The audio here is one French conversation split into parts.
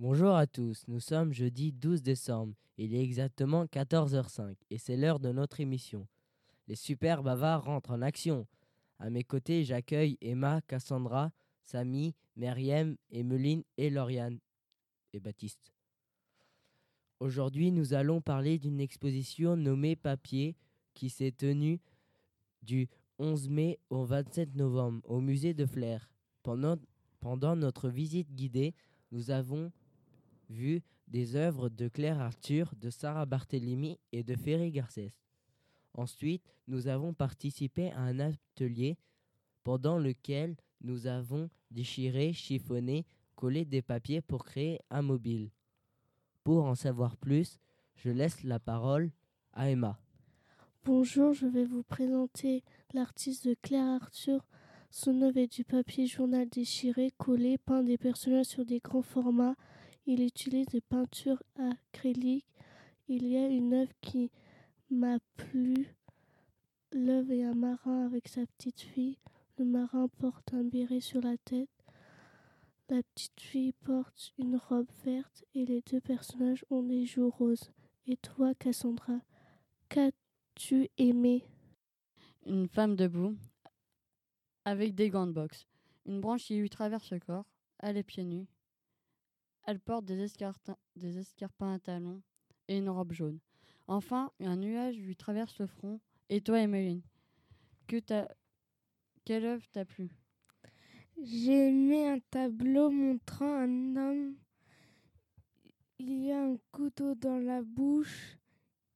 Bonjour à tous, nous sommes jeudi 12 décembre, il est exactement 14h05 et c'est l'heure de notre émission. Les super bavards rentrent en action. À mes côtés, j'accueille Emma, Cassandra, Samy, Meriem, Emeline et Lauriane et Baptiste. Aujourd'hui, nous allons parler d'une exposition nommée Papier qui s'est tenue du 11 mai au 27 novembre au musée de Flers. Pendant, pendant notre visite guidée, nous avons vu des œuvres de Claire Arthur, de Sarah Barthélemy et de Ferry Garcès. Ensuite, nous avons participé à un atelier pendant lequel nous avons déchiré, chiffonné, collé des papiers pour créer un mobile. Pour en savoir plus, je laisse la parole à Emma. Bonjour, je vais vous présenter l'artiste de Claire Arthur. Son œuvre est du papier journal déchiré, collé, peint des personnages sur des grands formats. Il utilise des peintures acryliques. Il y a une œuvre qui m'a plu. L'œuvre est un marin avec sa petite fille. Le marin porte un béret sur la tête. La petite fille porte une robe verte et les deux personnages ont des joues roses. Et toi, Cassandra, qu'as-tu aimé? Une femme debout, avec des gants de boxe. Une branche qui lui traverse le corps. Elle est pieds nus. Elle porte des, escarpins, des escarpins à talons et une robe jaune. Enfin, un nuage lui traverse le front. Et toi, Emeline, que. Quelle œuvre t'a plu? J'ai aimé un tableau montrant un homme. Il y a un couteau dans la bouche.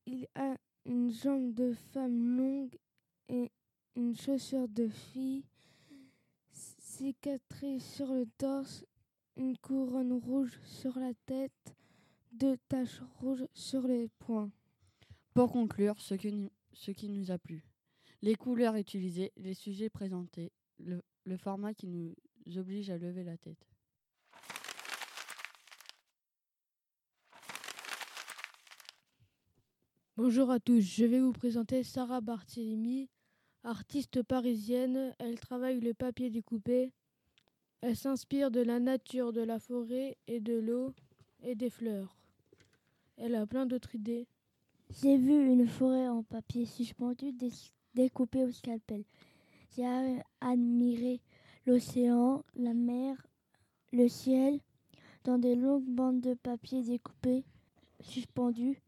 Il a une jambe de femme longue et une chaussure de fille. Cicatrice sur le torse, une couronne rouge sur la tête, deux taches rouges sur les poings. Pour conclure, ce, que ce qui nous a plu. Les couleurs utilisées, les sujets présentés, le, le format qui nous oblige à lever la tête. Bonjour à tous, je vais vous présenter Sarah Barthélemy, artiste parisienne. Elle travaille le papier découpé. Elle s'inspire de la nature, de la forêt et de l'eau et des fleurs. Elle a plein d'autres idées. J'ai vu une forêt en papier suspendu dé- découpé au scalpel. J'ai admiré l'océan, la mer, le ciel dans des longues bandes de papier découpées suspendues.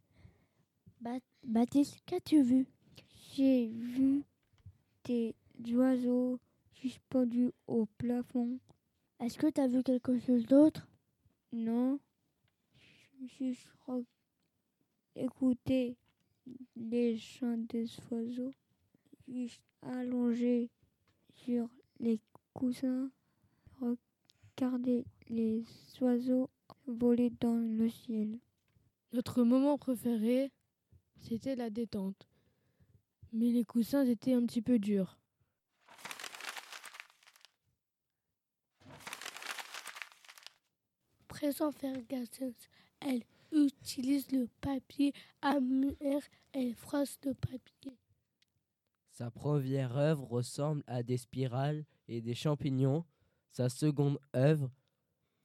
Ba- Baptiste, qu'as-tu vu? J'ai vu des oiseaux suspendus au plafond. Est-ce que tu as vu quelque chose d'autre? Non, re- écouter les chants des oiseaux, juste allongé sur les coussins, regarder les oiseaux voler dans le ciel. Notre moment préféré, c'était la détente. Mais les coussins étaient un petit peu durs. Présent Ferguson, elle utilise le papier amer. Elle froisse le papier. Sa première œuvre ressemble à des spirales et des champignons. Sa seconde œuvre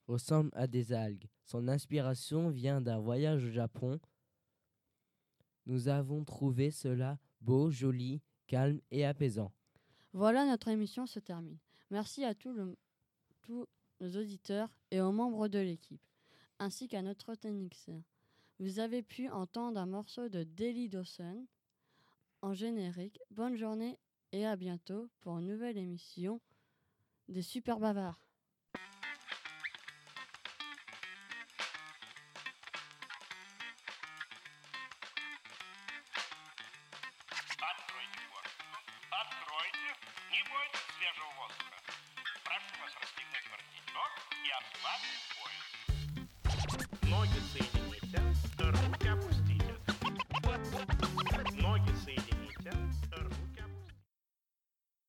ressemble à des algues. Son inspiration vient d'un voyage au Japon. Nous avons trouvé cela beau, joli, calme et apaisant. Voilà, notre émission se termine. Merci à tous, nos auditeurs et aux membres de l'équipe, ainsi qu'à notre technicien. Vous avez pu entendre un morceau de Daily Dawson en générique. Bonne journée et à bientôt pour une nouvelle émission des Super Bavards. Откройте форточку. Откройте. Не бойтесь свежего воздуха. Прошу вас расстегнуть воротничок и ослабить пояс. Ноги соедините.